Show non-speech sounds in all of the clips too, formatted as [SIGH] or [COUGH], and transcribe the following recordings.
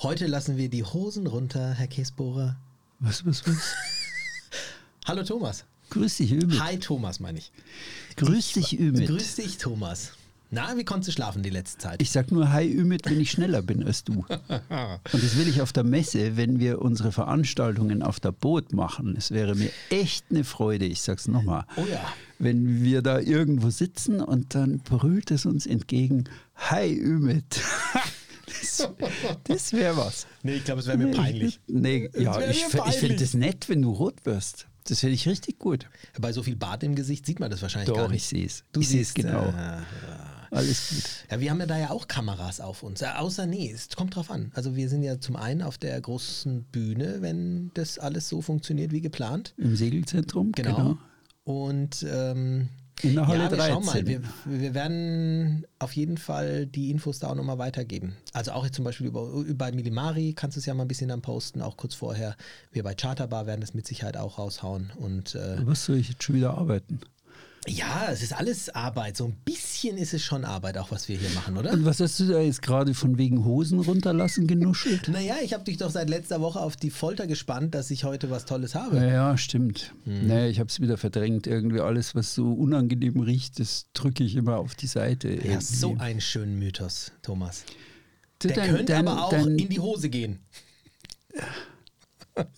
Heute lassen wir die Hosen runter, Herr Käsbohrer. Was, was, was? [LAUGHS] Hallo Thomas. Grüß dich, Ümit. Hi Thomas, meine ich. Grüß dich, Ümit. Grüß dich, Thomas. Na, wie konntest du schlafen die letzte Zeit? Ich sag nur Hi, Ümit, wenn ich schneller bin als du. [LAUGHS] Und das will ich auf der Messe, wenn wir unsere Veranstaltungen auf der Boot machen. Es wäre mir echt eine Freude, ich sag's nochmal. Oh ja. Wenn wir da irgendwo sitzen und dann brüllt es uns entgegen, Hi, Ümit. [LAUGHS] Das, das wäre was. Nee, ich glaube, es wäre mir peinlich. Nee, Das ja, ich, ich finde es nett, wenn du rot wirst. Das finde ich richtig gut. Bei so viel Bart im Gesicht sieht man das wahrscheinlich gar Doch, nicht. ich sehe es. Du Ich siehst, genau. äh, Alles gut. Ja, wir haben ja da ja auch Kameras auf uns. Äh, außer, nee, es kommt drauf an. Also wir sind ja zum einen auf der großen Bühne, wenn das alles so funktioniert wie geplant. Im Segelzentrum, Genau. genau. Und ähm, In der Halle ja, wir schauen mal. 13. Wir, wir werden auf jeden Fall die Infos da auch nochmal weitergeben. Also auch jetzt zum Beispiel über, über Milimari kannst du es ja mal ein bisschen dann posten, auch kurz vorher. Wir bei Charterbar werden das mit Sicherheit auch raushauen. Und äh, Was soll ich jetzt schon wieder arbeiten? Ja, es ist alles Arbeit. So ein bisschen ist es schon Arbeit, auch was wir hier machen, oder? Und was hast du da jetzt gerade von wegen Hosen runterlassen genuschelt? [LAUGHS] Naja, ich habe dich doch seit letzter Woche auf die Folter gespannt, dass ich heute was Tolles habe. Ja, ja stimmt. Hm. Nee, ich habe es wieder verdrängt. Irgendwie alles, was so unangenehm riecht, das drücke ich immer auf die Seite. Ja, irgendwie. so einen schönen Mythos, Thomas. Du, Der dein- könnte dein- aber auch dein- in die Hose gehen. [LAUGHS]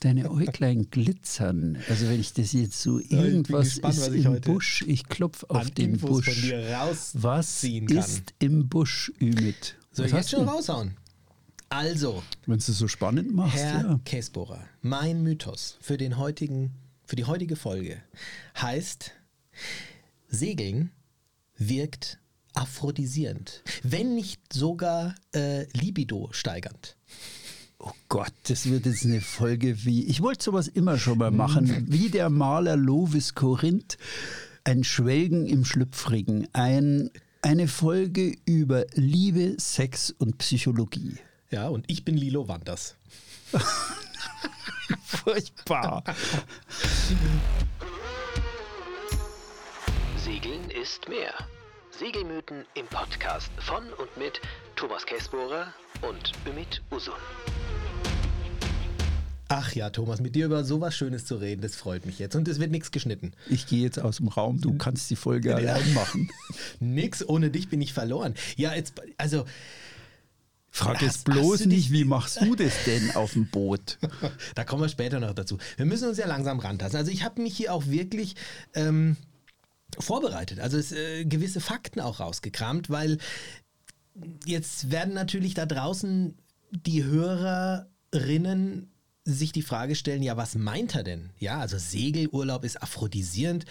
Deine Äuglein glitzern. Also wenn ich das jetzt so bin irgendwas gespannt, ist ich im Busch, ich klopfe auf den Infos Busch. von dir rausziehen Was ist im Busch, Ümit? Soll ich jetzt schon du? raushauen? Also, Wenn du es so spannend machst, Herr ja. Käsbohrer, mein Mythos für, den heutigen, für die heutige Folge heißt, Segeln wirkt aphrodisierend, wenn nicht sogar äh, libido steigernd. Oh Gott, das wird jetzt eine Folge wie. Ich wollte sowas immer schon mal machen. [LAUGHS] Wie der Maler Lovis Korinth. Ein Schwelgen im Schlüpfrigen. Ein, eine Folge über Liebe, Sex und Psychologie. Ja, und ich bin Lilo Wanders. [LAUGHS] Furchtbar. [LAUGHS] Segeln ist mehr. Segelmythen im Podcast von und mit Thomas Käsbohrer und Ümit Usun. Ach ja, Thomas, mit dir über sowas Schönes zu reden, das freut mich jetzt. Und es wird nichts geschnitten. Ich gehe jetzt aus dem Raum. Du kannst die Folge allein machen. [LAUGHS] Nix, ohne dich bin ich verloren. Ja, jetzt, also, Frag jetzt hast bloß nicht, wie machst du das denn auf dem Boot? [LAUGHS] da kommen wir später noch dazu. Wir müssen uns ja langsam rantasten. Also ich habe mich hier auch wirklich ähm, vorbereitet. Also es, äh, gewisse Fakten auch rausgekramt, weil jetzt werden natürlich da draußen die Hörerinnen sich die Frage stellen, ja, was meint er denn? Ja, also Segelurlaub ist aphrodisierend.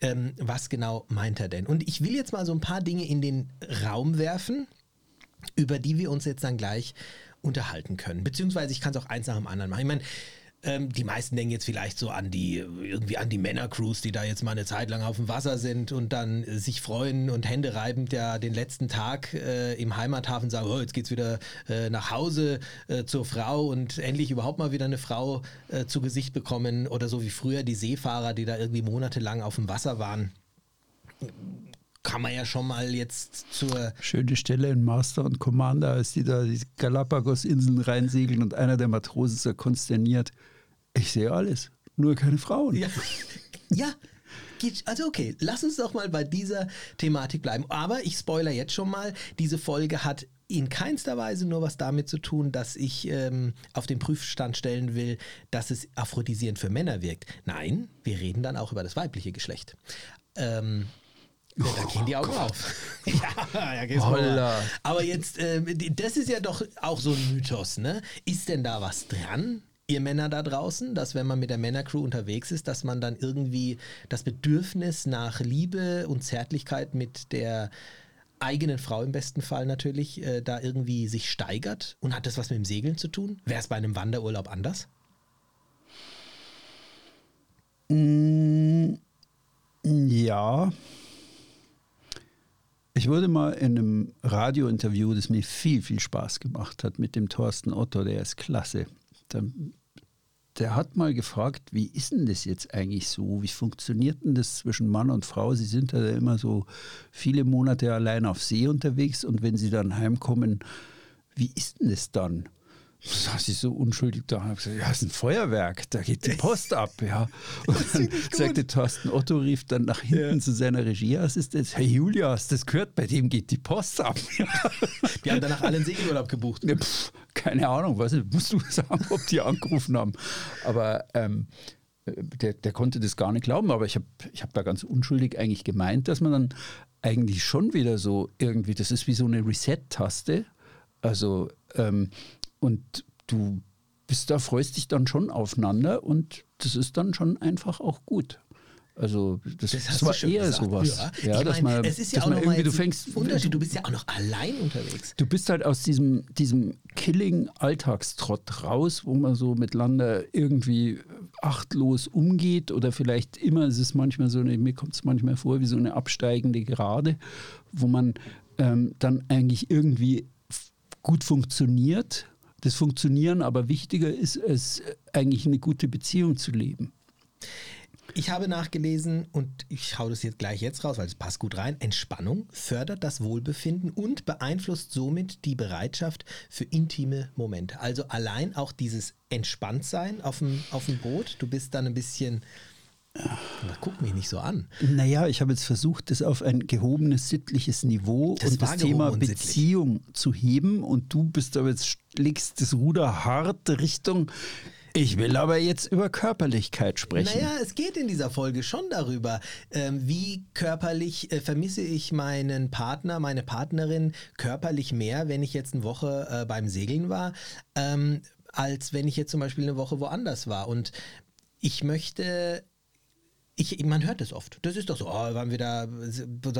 Ähm, was genau meint er denn? Und ich will jetzt mal so ein paar Dinge in den Raum werfen, über die wir uns jetzt dann gleich unterhalten können. Beziehungsweise ich kann es auch eins nach dem anderen machen. Ich meine, ähm, die meisten denken jetzt vielleicht so an die, irgendwie an die Männercrews, die da jetzt mal eine Zeit lang auf dem Wasser sind und dann äh, sich freuen und Hände reibend ja den letzten Tag äh, im Heimathafen sagen, oh, jetzt geht's wieder äh, nach Hause äh, zur Frau und endlich überhaupt mal wieder eine Frau äh, zu Gesicht bekommen oder so wie früher die Seefahrer, die da irgendwie monatelang auf dem Wasser waren. Kann man ja schon mal jetzt zur Schöne Stelle in Master und Commander, als die da die Galapagos-Inseln reinsegeln und einer der Matrosen so konsterniert. Ich sehe alles, nur keine Frauen. Ja, [LAUGHS] ja. Also okay, lass uns doch mal bei dieser Thematik bleiben. Aber ich spoiler jetzt schon mal, diese Folge hat in keinster Weise nur was damit zu tun, dass ich ähm, auf den Prüfstand stellen will, dass es aphrodisierend für Männer wirkt. Nein, wir reden dann auch über das weibliche Geschlecht. Ähm, ja, da gehen die Augen auf. [LAUGHS] ja, ja, geht's. Holla. Aber jetzt, ähm, das ist ja doch auch so ein Mythos, ne? Ist denn da was dran? Ihr Männer da draußen, dass wenn man mit der Männercrew unterwegs ist, dass man dann irgendwie das Bedürfnis nach Liebe und Zärtlichkeit mit der eigenen Frau im besten Fall natürlich äh, da irgendwie sich steigert? Und hat das was mit dem Segeln zu tun? Wäre es bei einem Wanderurlaub anders? Ja. Ich wurde mal in einem Radiointerview, das mir viel, viel Spaß gemacht hat, mit dem Thorsten Otto, der ist klasse. Der, der hat mal gefragt, wie ist denn das jetzt eigentlich so? Wie funktioniert denn das zwischen Mann und Frau? Sie sind ja immer so viele Monate allein auf See unterwegs und wenn sie dann heimkommen, wie ist denn das dann? Saß ich so unschuldig da und habe gesagt, ja, es ist ein Feuerwerk, da geht die Post ab, ja. [LAUGHS] Und dann sagte Thorsten Otto, rief dann nach hinten ja. zu seiner Regieassistenz, Herr Julias, das gehört, bei dem geht die Post ab. [LAUGHS] Ja. Die haben danach alle einen Segelurlaub gebucht. Ja, pff, keine Ahnung, was musst du [LAUGHS] sagen, ob die angerufen haben. Aber ähm, der, der, konnte das gar nicht glauben, aber ich habe ich hab da ganz unschuldig eigentlich gemeint, dass man dann eigentlich schon wieder so irgendwie, das ist wie so eine Reset-Taste. Also ähm, und du bist da, freust dich dann schon aufeinander und das ist dann schon einfach auch gut. Also das, das, das war eher gesagt. sowas. Ja, ja dass meine, man, es ist ja auch noch mal du fängst, Unterschied. Du bist ja auch noch allein unterwegs. Du bist halt aus diesem, diesem Killing-Alltagstrott raus, wo man so miteinander irgendwie achtlos umgeht oder vielleicht immer, es ist manchmal so, eine, mir kommt es manchmal vor wie so eine absteigende Gerade, wo man ähm, dann eigentlich irgendwie gut funktioniert das Funktionieren, aber wichtiger ist es, eigentlich eine gute Beziehung zu leben. Ich habe nachgelesen und ich hau das jetzt gleich jetzt raus, weil es passt gut rein. Entspannung fördert das Wohlbefinden und beeinflusst somit die Bereitschaft für intime Momente. Also allein auch dieses Entspanntsein auf dem, auf dem Boot. Du bist dann ein bisschen aber guck mich nicht so an. Naja, ich habe jetzt versucht, das auf ein gehobenes sittliches Niveau das und das Thema Beziehung zu heben und du bist aber jetzt, legst das Ruder hart Richtung ich will aber jetzt über Körperlichkeit sprechen. Naja, es geht in dieser Folge schon darüber, ähm, wie körperlich äh, vermisse ich meinen Partner, meine Partnerin körperlich mehr, wenn ich jetzt eine Woche äh, beim Segeln war, ähm, als wenn ich jetzt zum Beispiel eine Woche woanders war. Und ich möchte ich, man hört das oft. Das ist doch so, oh, waren wir da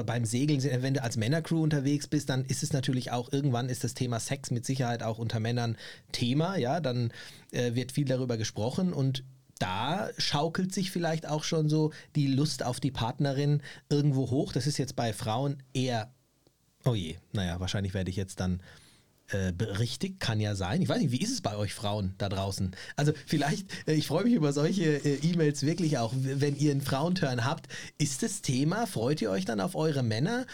beim Segeln, wenn du als Männercrew unterwegs bist, dann ist es natürlich auch, irgendwann ist das Thema Sex mit Sicherheit auch unter Männern Thema, ja, dann äh, wird viel darüber gesprochen und da schaukelt sich vielleicht auch schon so die Lust auf die Partnerin irgendwo hoch. Das ist jetzt bei Frauen eher, oh je, naja, wahrscheinlich werde ich jetzt dann äh, berichtigt, kann ja sein. Ich weiß nicht, wie ist es bei euch Frauen da draußen? Also vielleicht, äh, ich freue mich über solche äh, E-Mails wirklich auch, wenn ihr einen Frauenturn habt. Ist das Thema? Freut ihr euch dann auf eure Männer?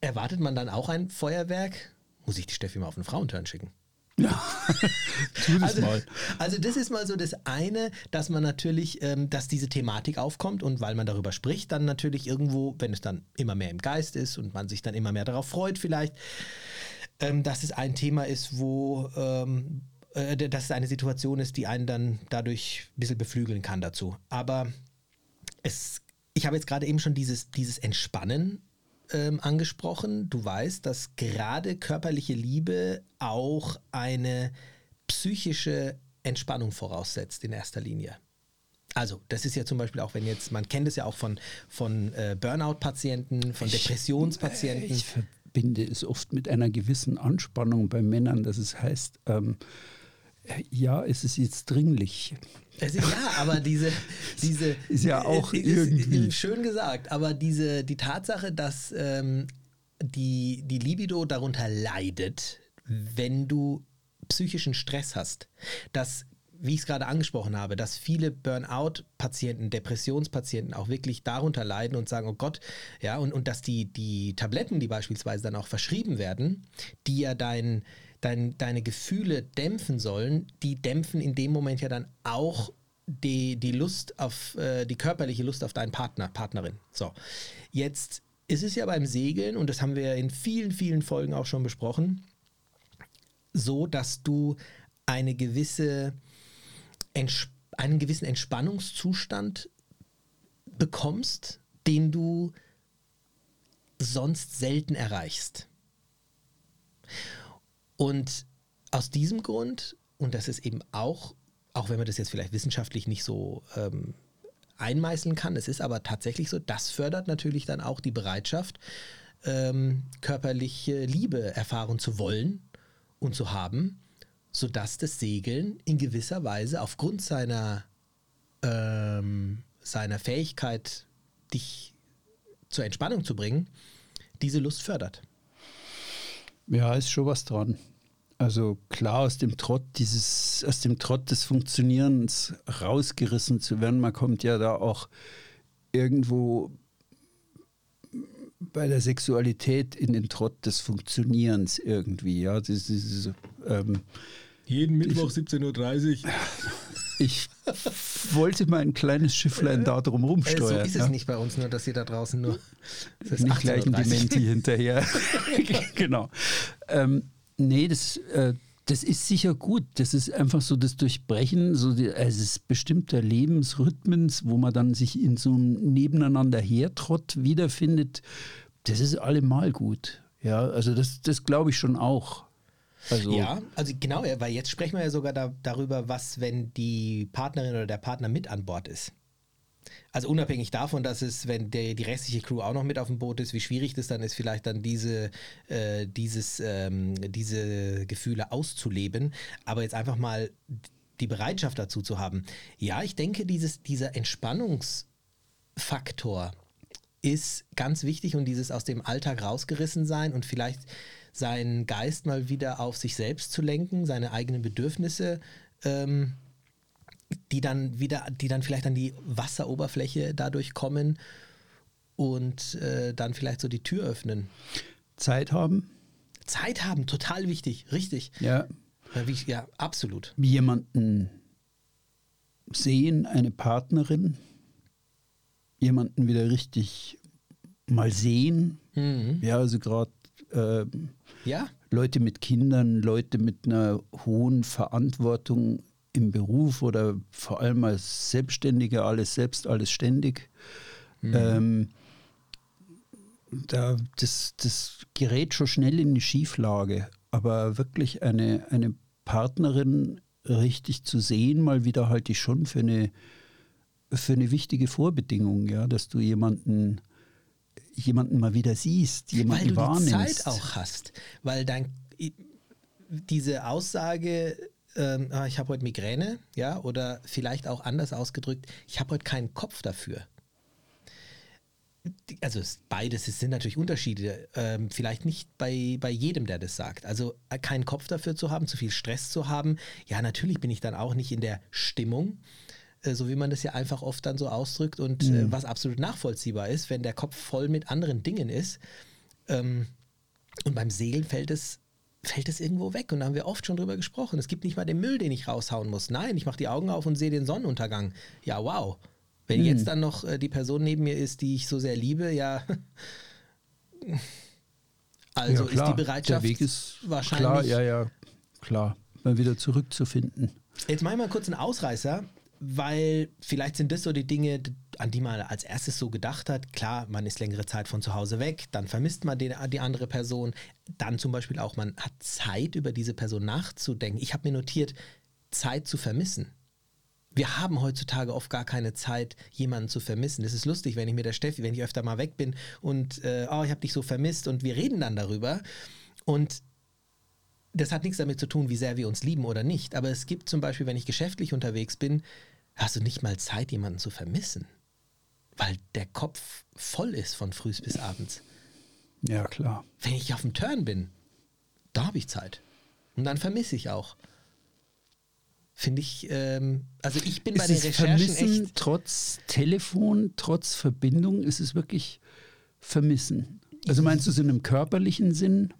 Erwartet man dann auch ein Feuerwerk? Muss ich die Steffi mal auf einen Frauenturn schicken? Ja, [LAUGHS] tu das also, mal. Also das ist mal so das eine, dass man natürlich, ähm, dass diese Thematik aufkommt und weil man darüber spricht, dann natürlich irgendwo, wenn es dann immer mehr im Geist ist und man sich dann immer mehr darauf freut vielleicht, ähm, dass es ein Thema ist, wo ähm, äh, dass es eine Situation ist, die einen dann dadurch ein bisschen beflügeln kann dazu. Aber es, ich habe jetzt gerade eben schon dieses, dieses Entspannen ähm, angesprochen. Du weißt, dass gerade körperliche Liebe auch eine psychische Entspannung voraussetzt in erster Linie. Also, das ist ja zum Beispiel auch, wenn jetzt, man kennt es ja auch von, von äh, Burnout-Patienten, von Depressionspatienten. Ich, ich verbinde es oft mit einer gewissen Anspannung bei Männern, dass es heißt, ähm, ja, es ist jetzt dringlich. Ist, ja, aber diese, [LAUGHS] diese ist ja auch ist, irgendwie schön gesagt. Aber diese die Tatsache, dass ähm, die die Libido darunter leidet, wenn du psychischen Stress hast, dass wie ich es gerade angesprochen habe, dass viele Burnout-Patienten, Depressionspatienten auch wirklich darunter leiden und sagen, oh Gott, ja, und, und dass die, die Tabletten, die beispielsweise dann auch verschrieben werden, die ja dein, dein, deine Gefühle dämpfen sollen, die dämpfen in dem Moment ja dann auch die, die Lust auf, äh, die körperliche Lust auf deinen Partner, Partnerin. So, jetzt ist es ja beim Segeln, und das haben wir in vielen, vielen Folgen auch schon besprochen, so, dass du eine gewisse einen gewissen Entspannungszustand bekommst, den du sonst selten erreichst. Und aus diesem Grund, und das ist eben auch, auch wenn man das jetzt vielleicht wissenschaftlich nicht so ähm, einmeißeln kann, es ist aber tatsächlich so, das fördert natürlich dann auch die Bereitschaft, ähm, körperliche Liebe erfahren zu wollen und zu haben sodass das Segeln in gewisser Weise aufgrund seiner, ähm, seiner Fähigkeit, dich zur Entspannung zu bringen, diese Lust fördert. Ja, ist schon was dran. Also klar, aus dem Trott dieses, aus dem Trott des Funktionierens rausgerissen zu werden, man kommt ja da auch irgendwo bei der Sexualität in den Trott des Funktionierens irgendwie. Ja, das ist, ähm, Jeden Mittwoch 17.30 Uhr. [LAUGHS] Ich wollte mal ein kleines Schifflein da drum Äh, rumsteuern. so ist ja. es nicht bei uns, nur dass ihr da draußen nur. [LAUGHS] nicht gleich ein 18.30 Uhr. Dementi [LAUGHS] hinterher. genau. Ähm, nee, das, äh, das ist sicher gut. Das ist einfach so das Durchbrechen so die, also es ist bestimmter Lebensrhythmens, wo man dann sich in so einem Nebeneinander hertrott wiederfindet. Das ist allemal gut. Ja, also das, das glaube ich schon auch. Also, Ja, also genau, weil jetzt sprechen wir ja sogar da, darüber, was, wenn die Partnerin oder der Partner mit an Bord ist. Also unabhängig davon, dass es, wenn der, die restliche Crew auch noch mit auf dem Boot ist, wie schwierig das dann ist, vielleicht dann diese, äh, dieses, ähm, diese Gefühle auszuleben. Aber jetzt einfach mal die Bereitschaft dazu zu haben. Ja, ich denke, dieses, dieser Entspannungsfaktor ist ganz wichtig und dieses aus dem Alltag rausgerissen sein und vielleicht seinen Geist mal wieder auf sich selbst zu lenken, seine eigenen Bedürfnisse, ähm, die dann wieder, die dann vielleicht an die Wasseroberfläche dadurch kommen und äh, dann vielleicht so die Tür öffnen. Zeit haben. Zeit haben, total wichtig, richtig. Ja, Ja, absolut. jemanden sehen, eine Partnerin, jemanden wieder richtig mal sehen. Mhm. Ja, also gerade ähm, Ja, Leute mit Kindern, Leute mit einer hohen Verantwortung im Beruf oder vor allem als Selbstständiger, alles selbst, alles ständig. Ähm, da, das, das gerät schon schnell in die Schieflage. Aber wirklich eine, eine Partnerin richtig zu sehen, mal wieder halte ich schon für eine, für eine wichtige Vorbedingung, ja, dass du jemanden, jemanden mal wieder siehst, jemanden weil du die wahrnimmst. Zeit auch hast. Weil dann diese Aussage, ähm, ah, ich habe heute Migräne, ja, oder vielleicht auch anders ausgedrückt, ich habe heute keinen Kopf dafür. Also es- beides, es sind natürlich Unterschiede. Ähm, vielleicht nicht bei, bei jedem, der das sagt. Also äh, keinen Kopf dafür zu haben, zu viel Stress zu haben. Ja, natürlich bin ich dann auch nicht in der Stimmung, so wie man das ja einfach oft dann so ausdrückt und äh, was absolut nachvollziehbar ist, wenn der Kopf voll mit anderen Dingen ist. Ähm, und beim Segeln fällt es, fällt es irgendwo weg. Und da haben wir oft schon drüber gesprochen. Es gibt nicht mal den Müll, den ich raushauen muss. Nein, ich mache die Augen auf und sehe den Sonnenuntergang. Ja, wow. Wenn jetzt dann noch äh, die Person neben mir ist, die ich so sehr liebe, ja. [LAUGHS] Also Ja, ist die Bereitschaft Der Weg ist wahrscheinlich. Klar, ja, ja, klar. Mal wieder zurückzufinden. Jetzt mache ich mal kurz einen Ausreißer, weil vielleicht sind das so die Dinge, an die man als erstes so gedacht hat. Klar, man ist längere Zeit von zu Hause weg, dann vermisst man den, die andere Person. Dann zum Beispiel auch, man hat Zeit, über diese Person nachzudenken. Ich habe mir notiert, Zeit zu vermissen. Wir haben heutzutage oft gar keine Zeit, jemanden zu vermissen. Das ist lustig, wenn ich mit der Steffi, wenn ich öfter mal weg bin und äh, oh, ich habe dich so vermisst und wir reden dann darüber. Und das hat nichts damit zu tun, wie sehr wir uns lieben oder nicht. Aber es gibt zum Beispiel, wenn ich geschäftlich unterwegs bin, hast du nicht mal Zeit, jemanden zu vermissen. Weil der Kopf voll ist von früh bis abends. Ja, klar. Wenn ich auf dem Turn bin, da habe ich Zeit. Und dann vermisse ich auch. Finde ich, ähm, also ich bin bei Ist den es Recherchen Vermissen echt. trotz Telefon, trotz Verbindung, ist es wirklich Vermissen? Also meinst du es in einem körperlichen Sinn?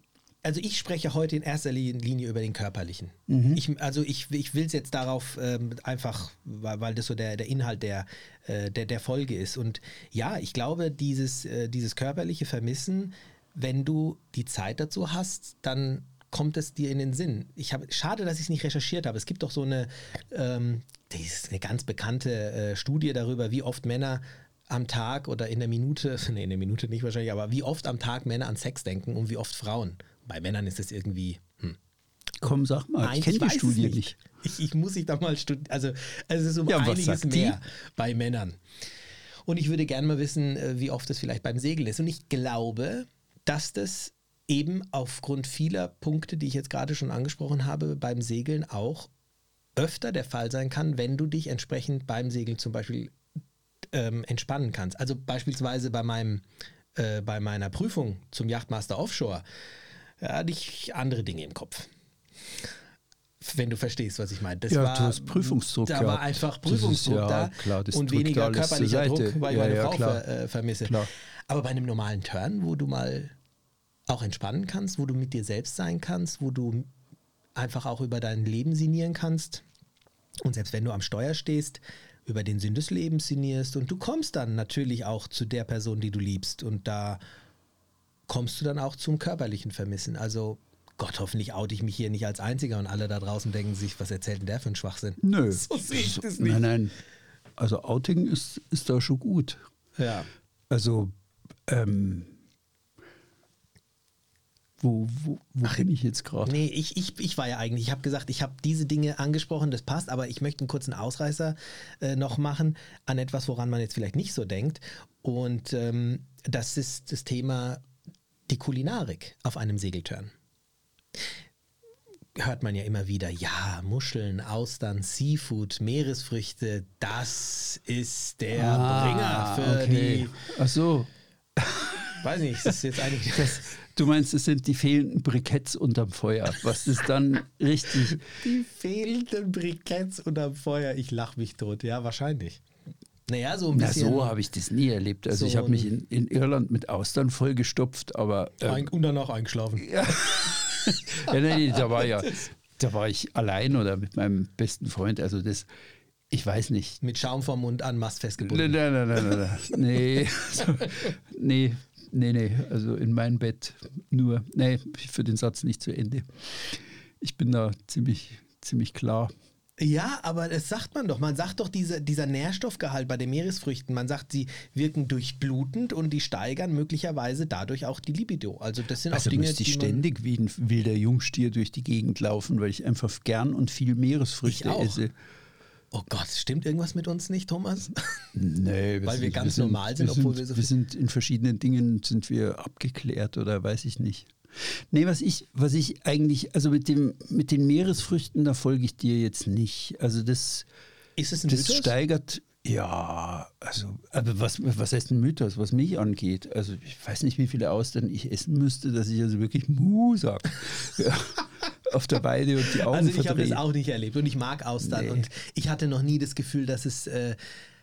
Also ich spreche heute in erster Linie über den körperlichen. Ich, also ich, ich will es jetzt darauf ähm, einfach, weil, weil das so der, der Inhalt der, äh, der, der Folge ist. Und ja, ich glaube, dieses, äh, dieses körperliche Vermissen, wenn du die Zeit dazu hast, dann kommt es dir in den Sinn. Ich habe, schade, dass ich es nicht recherchiert habe. Es gibt doch so eine, ähm, das ist eine ganz bekannte äh, Studie darüber, wie oft Männer am Tag oder in der Minute, [LAUGHS] nee, in der Minute nicht wahrscheinlich, aber wie oft am Tag Männer an Sex denken und wie oft Frauen. Bei Männern ist es irgendwie, hm. Komm, sag mal, Nein, ich kenne die Studie nicht. [LAUGHS] Ich, ich muss ich da mal studieren. Also es ist um Ja, einiges die? mehr bei Männern. Und ich würde gerne mal wissen, äh, wie oft das vielleicht beim Segeln ist. Und ich glaube, dass das eben aufgrund vieler Punkte, die ich jetzt gerade schon angesprochen habe, beim Segeln auch öfter der Fall sein kann, wenn du dich entsprechend beim Segeln zum Beispiel ähm, entspannen kannst. Also beispielsweise bei meinem äh, bei meiner Prüfung zum Yachtmaster Offshore hatte ich andere Dinge im Kopf. Wenn du verstehst, was ich meine. Das Ja, war, du hast Prüfungsdruck Da gehabt. war einfach Das ist Prüfungsdruck ja da klar, und weniger körperlicher. Druck, weil ich Ja, meine Frau klar. ver, äh, vermisse. Klar. Aber bei einem normalen Turn, wo du mal auch entspannen kannst, wo du mit dir selbst sein kannst, wo du einfach auch über dein Leben sinnieren kannst und selbst wenn du am Steuer stehst, über den Sinn des Lebens sinnierst und du kommst dann natürlich auch zu der Person, die du liebst und da kommst du dann auch zum körperlichen Vermissen. Also Gott, hoffentlich oute ich mich hier nicht als Einziger und alle da draußen denken sich, was erzählt denn der für einen Schwachsinn? Nö. [LAUGHS] So sehe ich das nicht. Nein, nein. Also Outing ist, ist da schon gut. Ja. Also, ähm, wo, wo, wo bin ich jetzt gerade? Nee, ich, ich, ich war ja eigentlich, ich habe gesagt, ich habe diese Dinge angesprochen, das passt, aber ich möchte einen kurzen Ausreißer äh, noch machen an etwas, woran man jetzt vielleicht nicht so denkt. Und ähm, das ist das Thema die Kulinarik auf einem Segeltörn. Hört man ja immer wieder, ja, Muscheln, Austern, Seafood, Meeresfrüchte, das ist der Ah, Bringer für okay. Ach so, die, weiß nicht, das ist jetzt eigentlich [LAUGHS] du meinst, es sind die fehlenden Briketts unterm Feuer, was ist dann richtig. Die fehlenden Briketts unterm Feuer. Ich lach mich tot. Ja, wahrscheinlich. Naja, so ein Na, bisschen. so habe ich das nie erlebt. Also so ich habe mich in, in Irland mit Austern vollgestopft, aber ähm, ein, und danach eingeschlafen. ja, [LAUGHS] nee, nee, da war ja, da war ich allein oder mit meinem besten Freund. Also das, ich weiß nicht. Mit Schaum vom Mund an Mast festgebunden. nein, nein, nein, nein, nein. Nee, so, nee, nee, nee. Also in mein Bett nur. Nee, für den Satz nicht zu Ende. Ich bin da ziemlich, ziemlich klar. Ja, aber das sagt man doch. Man sagt doch, diese, dieser Nährstoffgehalt bei den Meeresfrüchten, man sagt, sie wirken durchblutend und die steigern möglicherweise dadurch auch die Libido. Also das sind Also auch Dinge, müsste ich die ständig wie ein wilder Jungstier durch die Gegend laufen, weil ich einfach gern und viel Meeresfrüchte Ich auch. esse. Oh Gott, stimmt irgendwas mit uns nicht, Thomas? Nee, Weil wir sind- ganz normal sind, wir obwohl sind, wir so wir sind in verschiedenen Dingen sind wir abgeklärt oder weiß ich nicht. Nee, was ich, was ich eigentlich, also mit dem, mit den Meeresfrüchten, da folge ich dir jetzt nicht. Also das, Ist es ein das Mythos? steigert, ja, also, aber was, was heißt ein Mythos, was mich angeht? Also ich weiß nicht, wie viele Austern ich essen müsste, dass ich also wirklich Mu sag. [LAUGHS] Ja, auf der Weide und die Augen Also ich habe das auch nicht erlebt und ich mag Austern Nee. und ich hatte noch nie das Gefühl, dass es, äh,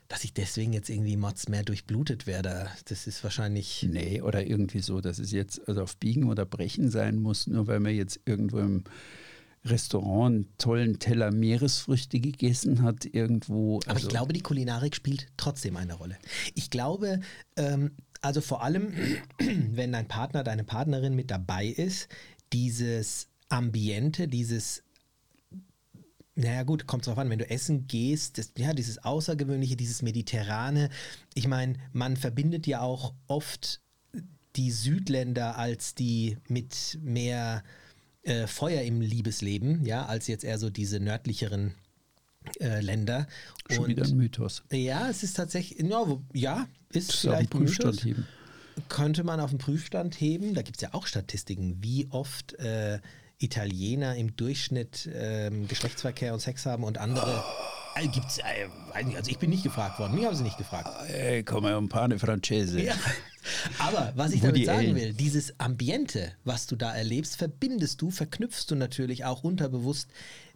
dass ich deswegen jetzt irgendwie Mods mehr durchblutet werde. Das ist wahrscheinlich. Nee, oder irgendwie so, dass es jetzt also auf Biegen oder Brechen sein muss, nur weil man jetzt irgendwo im Restaurant einen tollen Teller Meeresfrüchte gegessen hat, irgendwo. Aber also, ich glaube, die Kulinarik spielt trotzdem eine Rolle. Ich glaube, ähm, also vor allem, [CLEARS THROAT] wenn dein Partner, deine Partnerin mit dabei ist, dieses Ambiente, dieses naja gut, kommt drauf an, wenn du essen gehst, das, ja, dieses Außergewöhnliche, dieses Mediterrane. Ich meine, man verbindet ja auch oft die Südländer als die mit mehr äh, Feuer im Liebesleben, ja, als jetzt eher so diese nördlicheren äh, Länder. schon wieder ein Mythos. ja, es ist tatsächlich, ja, wo, ja ist Das ist auf den vielleicht ein Mythos Prüfstand heben. könnte man auf den Prüfstand heben. Da gibt es ja auch Statistiken, wie oft äh, Italiener im Durchschnitt ähm, Geschlechtsverkehr und Sex haben und andere. Gibt's, äh, weiß nicht, also ich bin nicht gefragt worden, mich haben sie nicht gefragt. Ey, come un pane francese. Ja. [LAUGHS] Aber was ich damit sagen will, dieses Ambiente, was du da erlebst, verbindest du, verknüpfst du natürlich auch unterbewusst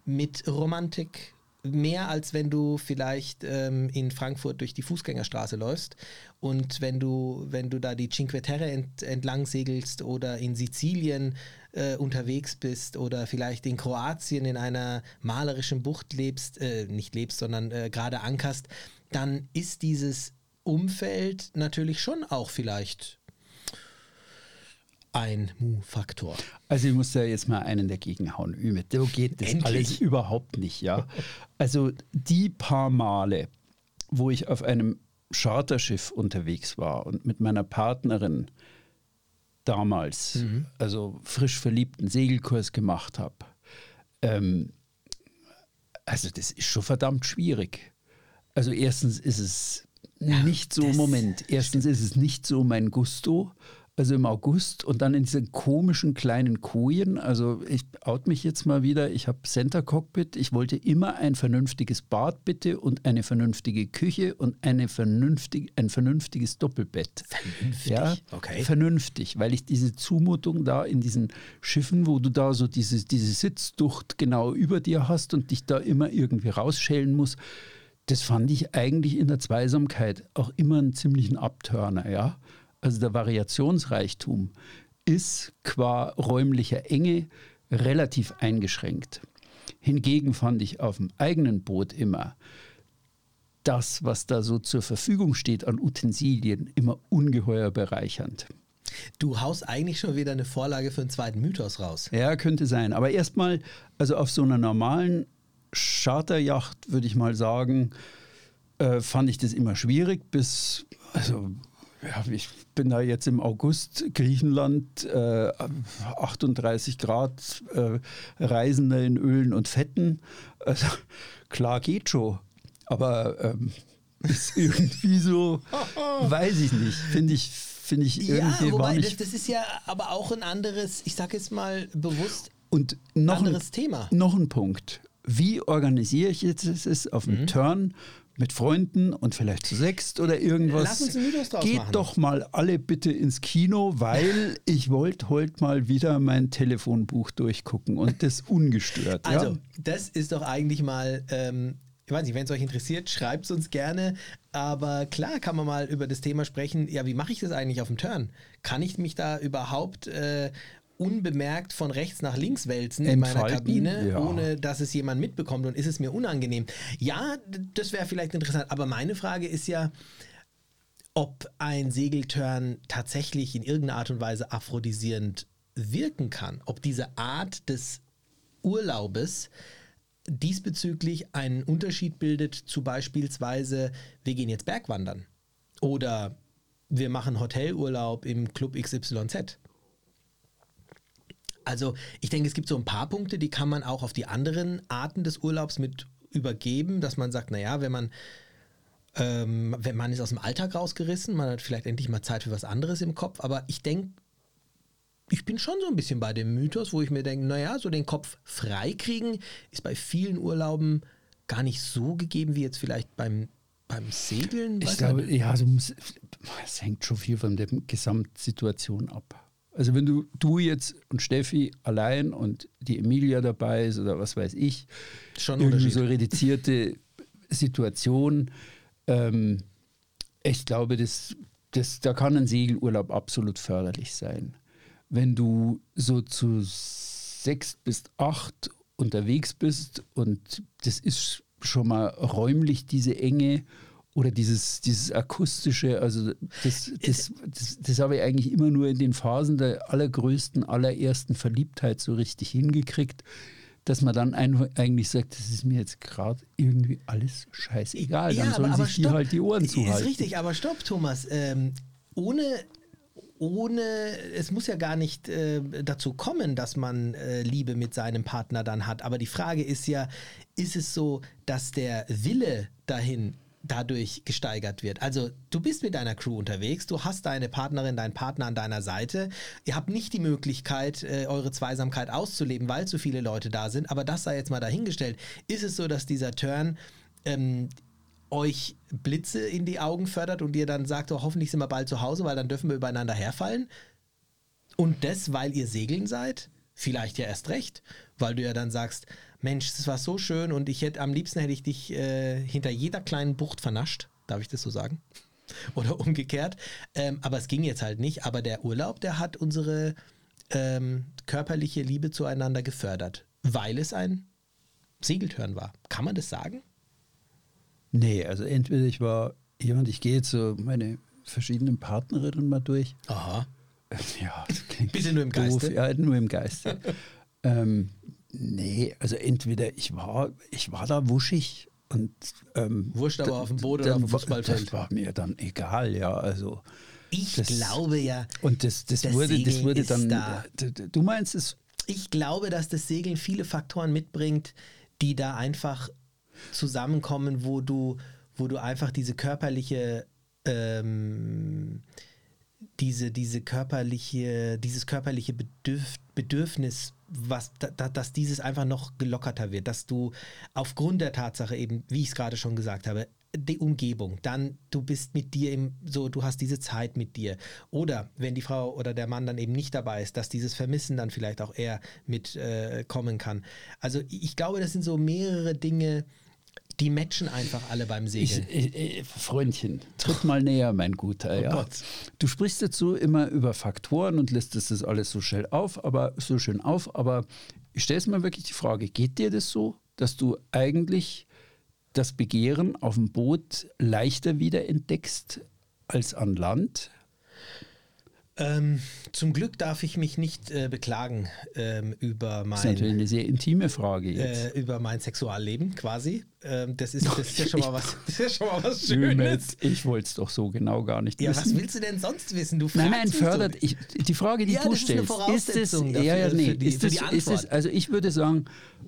mit Romantik. Mehr als wenn du vielleicht ähm, in Frankfurt durch die Fußgängerstraße läufst und wenn du, wenn du da die Cinque Terre ent, entlang segelst oder in Sizilien äh, unterwegs bist oder vielleicht in Kroatien in einer malerischen Bucht lebst, äh, nicht lebst, sondern äh, gerade ankerst, dann ist dieses Umfeld natürlich schon auch vielleicht ein Mu-Faktor. Also ich muss da jetzt mal einen dagegen hauen. Ümit. So geht das Endlich. alles überhaupt nicht, ja. Also die paar Male, wo ich auf einem Charterschiff unterwegs war und mit meiner Partnerin damals, Mhm. also frisch verliebten Segelkurs gemacht habe, ähm, also das ist schon verdammt schwierig. Also erstens ist es nicht so, Moment, erstens ist es nicht so mein Gusto, also im August und dann in diesen komischen kleinen Kojen, also ich out mich jetzt mal wieder, ich habe Center Cockpit, ich wollte immer ein vernünftiges Bad bitte und eine vernünftige Küche und eine vernünftig, ein vernünftiges Doppelbett. Vernünftig? Ja, Okay. vernünftig, weil ich diese Zumutung da in diesen Schiffen, wo du da so diese, diese Sitzducht genau über dir hast und dich da immer irgendwie rausschälen musst, das fand ich eigentlich in der Zweisamkeit auch immer einen ziemlichen Abturner, ja. Also der Variationsreichtum, ist qua räumlicher Enge relativ eingeschränkt. Hingegen fand ich auf dem eigenen Boot immer das, was da so zur Verfügung steht an Utensilien, immer ungeheuer bereichernd. Du haust eigentlich schon wieder eine Vorlage für einen zweiten Mythos raus. Ja, könnte sein. Aber erstmal, also auf so einer normalen Charterjacht würde ich mal sagen, äh, fand ich das immer schwierig, bis, also ja, ich bin da jetzt im August Griechenland, äh, 38 Grad, äh, Reisende in Ölen und Fetten. Also, klar geht schon, aber ähm, ist [LAUGHS] irgendwie so, weiß ich nicht, finde ich, finde ich irgendwie ja, wobei. Das, das ist ja aber auch ein anderes, ich sage jetzt mal bewusst, und noch anderes ein, Thema. Noch ein Punkt. Wie organisiere ich jetzt es auf dem Mhm. Turn mit Freunden und vielleicht zu sechst oder irgendwas? Lass uns einen Mythos draus Geht machen. doch mal alle bitte ins Kino, weil [LAUGHS] ich wollte heute mal wieder mein Telefonbuch durchgucken und das ungestört. Also, ja? das ist doch eigentlich mal, ähm, ich weiß nicht, wenn es euch interessiert, schreibt es uns gerne. Aber klar kann man mal über das Thema sprechen. Ja, wie mache ich das eigentlich auf dem Turn? Kann ich mich da überhaupt äh, unbemerkt von rechts nach links wälzen in meiner? Kabine, Ja. ohne dass es jemand mitbekommt? Und ist es mir unangenehm? Ja, das wäre vielleicht interessant. Aber meine Frage ist ja, ob ein Segeltörn tatsächlich in irgendeiner Art und Weise aphrodisierend wirken kann. Ob diese Art des Urlaubes diesbezüglich einen Unterschied bildet zu beispielsweise, wir gehen jetzt Bergwandern oder wir machen Hotelurlaub im Club XYZ. Also ich denke, es gibt so ein paar Punkte, die kann man auch auf die anderen Arten des Urlaubs mit übergeben, dass man sagt, naja, wenn man ähm, wenn man ist aus dem Alltag rausgerissen, man hat vielleicht endlich mal Zeit für was anderes im Kopf, aber ich denke, ich bin schon so ein bisschen bei dem Mythos, wo ich mir denke, naja, so den Kopf frei kriegen ist bei vielen Urlauben gar nicht so gegeben wie jetzt vielleicht beim, beim Segeln. Ich glaube, ja, musst, es hängt schon viel von der Gesamtsituation ab. Also wenn du, du jetzt und Steffi allein und die Emilia dabei ist oder was weiß ich, Schon irgendwie so reduzierte Situation, ähm, ich glaube, das, das, da kann ein Segelurlaub absolut förderlich sein. Wenn du so zu sechs bis acht unterwegs bist und das ist schon mal räumlich diese Enge oder dieses, dieses akustische, also das, das, das, das habe ich eigentlich immer nur in den Phasen der allergrößten, allerersten Verliebtheit so richtig hingekriegt, dass man dann eigentlich sagt, das ist mir jetzt gerade irgendwie alles scheißegal. Dann sollen sich die stopp. halt die Ohren Ist zuhalten. richtig, aber stopp, Thomas. Ähm, ohne, ohne, es muss ja gar nicht äh, dazu kommen, dass man äh, Liebe mit seinem Partner dann hat. Aber die Frage ist ja, ist es so, dass der Wille dahin dadurch gesteigert wird. Also du bist mit deiner Crew unterwegs, du hast deine Partnerin, deinen Partner an deiner Seite, ihr habt nicht die Möglichkeit, äh, eure Zweisamkeit auszuleben, weil zu viele Leute da sind, aber das sei jetzt mal dahingestellt. Ist es so, dass dieser Turn ähm, euch Blitze in die Augen fördert und ihr dann sagt, oh, hoffentlich sind wir bald zu Hause, weil dann dürfen wir übereinander herfallen? Und das, weil ihr segeln seid? Vielleicht ja erst recht, weil du ja dann sagst, Mensch, das war so schön und ich hätte am liebsten hätte ich dich äh, hinter jeder kleinen Bucht vernascht. Darf ich das so sagen? [LAUGHS] Oder umgekehrt. Ähm, aber es ging jetzt halt nicht. Aber der Urlaub, der hat unsere ähm, körperliche Liebe zueinander gefördert, weil es ein Segeltörn war. Kann man das sagen? Nee, also entweder ich war jemand, ich gehe jetzt so meine verschiedenen Partnerinnen mal durch. Aha. [LAUGHS] Ja, das [LAUGHS] klingt Bitte nur im doof. Geiste. Ja, nur im Geiste. ähm, nee, also entweder ich war, ich war da wuschig und ähm, Wurscht aber auf dem Boden oder auf dem Fußballfeld. Das war mir dann egal, ja. Also Ich Das- glaube ja, und das, das, Das wurde, das Segeln wurde ist dann. da. Du meinst es? ich glaube, dass das Segeln viele Faktoren mitbringt, die da einfach zusammenkommen, wo du, wo du einfach diese körperliche, ähm, diese, diese körperliche, dieses körperliche Bedürf, Bedürfnis, was, da, da, dass dieses einfach noch gelockerter wird, dass du aufgrund der Tatsache eben, wie ich es gerade schon gesagt habe, die Umgebung, dann du bist mit dir im, so, du hast diese Zeit mit dir. Oder wenn die Frau oder der Mann dann eben nicht dabei ist, dass dieses Vermissen dann vielleicht auch eher mit äh, kann. Also ich glaube, das sind so mehrere Dinge, die matchen einfach alle beim Segeln. Ich, äh, Freundchen, tritt mal näher, mein Guter. Oh ja. Gott. Du sprichst dazu immer über Faktoren und listest das alles so schnell auf, aber so schön auf. Aber ich stelle mal wirklich die Frage: Geht dir das so, dass du eigentlich das Begehren auf dem Boot leichter wiederentdeckst als an Land? Ähm, zum Glück darf ich mich nicht äh, beklagen ähm, über Das ist natürlich mein, eine sehr intime Frage jetzt. äh, über mein Sexualleben quasi. Ähm, das, ist, das ist ja schon mal was, [LAUGHS] das ist ja schon mal was Schönes. ich wollte es doch so genau gar nicht Ja, was wissen. willst du denn sonst wissen? Du Nein, nein, fördert. Ich, die Frage, die Ja, du das stellst, ist es, ja, ja, dafür, nee, die- ist die ist es, also ich würde sagen,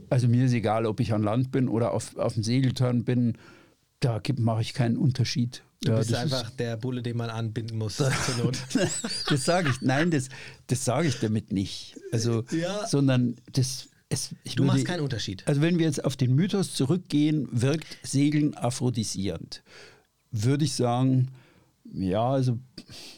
also mir ist egal, ob ich an Land bin oder auf, auf dem Segeltörn bin, da mache ich keinen Unterschied. Du Ja, bist einfach der Bulle, den man anbinden muss zur Not. [LAUGHS] Das sage ich, nein, das, das sage ich damit nicht. Also, Ja. sondern das, es, Du würde, machst keinen Unterschied. Also wenn wir jetzt auf den Mythos zurückgehen, wirkt Segeln aphrodisierend. Würde ich sagen, ja, also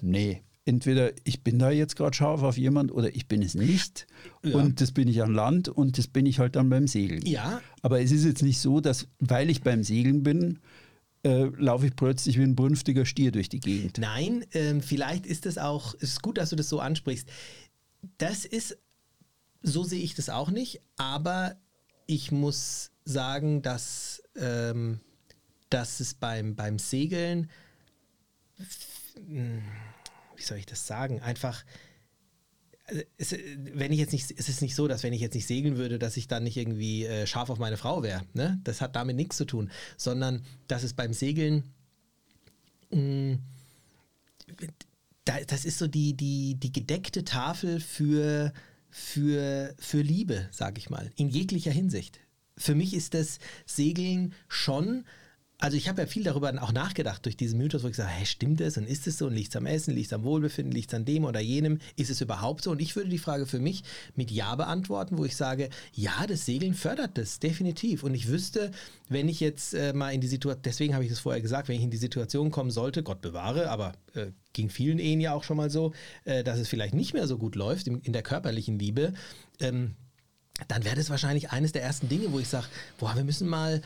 nee. Entweder ich bin da jetzt gerade scharf auf jemand oder ich bin es nicht. Ja. Und das bin ich an Land und das bin ich halt dann beim Segeln. Ja. Aber es ist jetzt nicht so, dass, weil ich beim Segeln bin, äh, laufe ich plötzlich wie ein brünftiger Stier durch die Gegend. Nein, ähm, vielleicht ist es auch, es ist gut, dass du das so ansprichst. Das ist, so sehe ich das auch nicht, aber ich muss sagen, dass, ähm, dass es beim, beim Segeln, hm, wie soll ich das sagen, einfach, es, wenn ich jetzt nicht, es ist nicht so, dass wenn ich jetzt nicht segeln würde, dass ich dann nicht irgendwie äh, scharf auf meine Frau wäre. Ne? Das hat damit nichts zu tun, sondern dass es beim Segeln mh, da, das ist so die, die, die gedeckte Tafel für, für, für Liebe, sag ich mal, in jeglicher Hinsicht. Für mich ist das Segeln schon, also ich habe ja viel darüber auch nachgedacht durch diesen Mythos, wo ich sage, hey, stimmt das? Und ist es so? Und liegt es am Essen, liegt es am Wohlbefinden, liegt es an dem oder jenem, ist es überhaupt so? Und ich würde die Frage für mich mit Ja beantworten, wo ich sage, ja, das Segeln fördert das, definitiv. Und ich wüsste, wenn ich jetzt äh, mal in die Situation, deswegen habe ich das vorher gesagt, wenn ich in die Situation kommen sollte, Gott bewahre, aber äh, ging vielen Ehen ja auch schon mal so, äh, dass es vielleicht nicht mehr so gut läuft in, in der körperlichen Liebe, ähm, dann wäre das wahrscheinlich eines der ersten Dinge, wo ich sage, boah, wir müssen mal,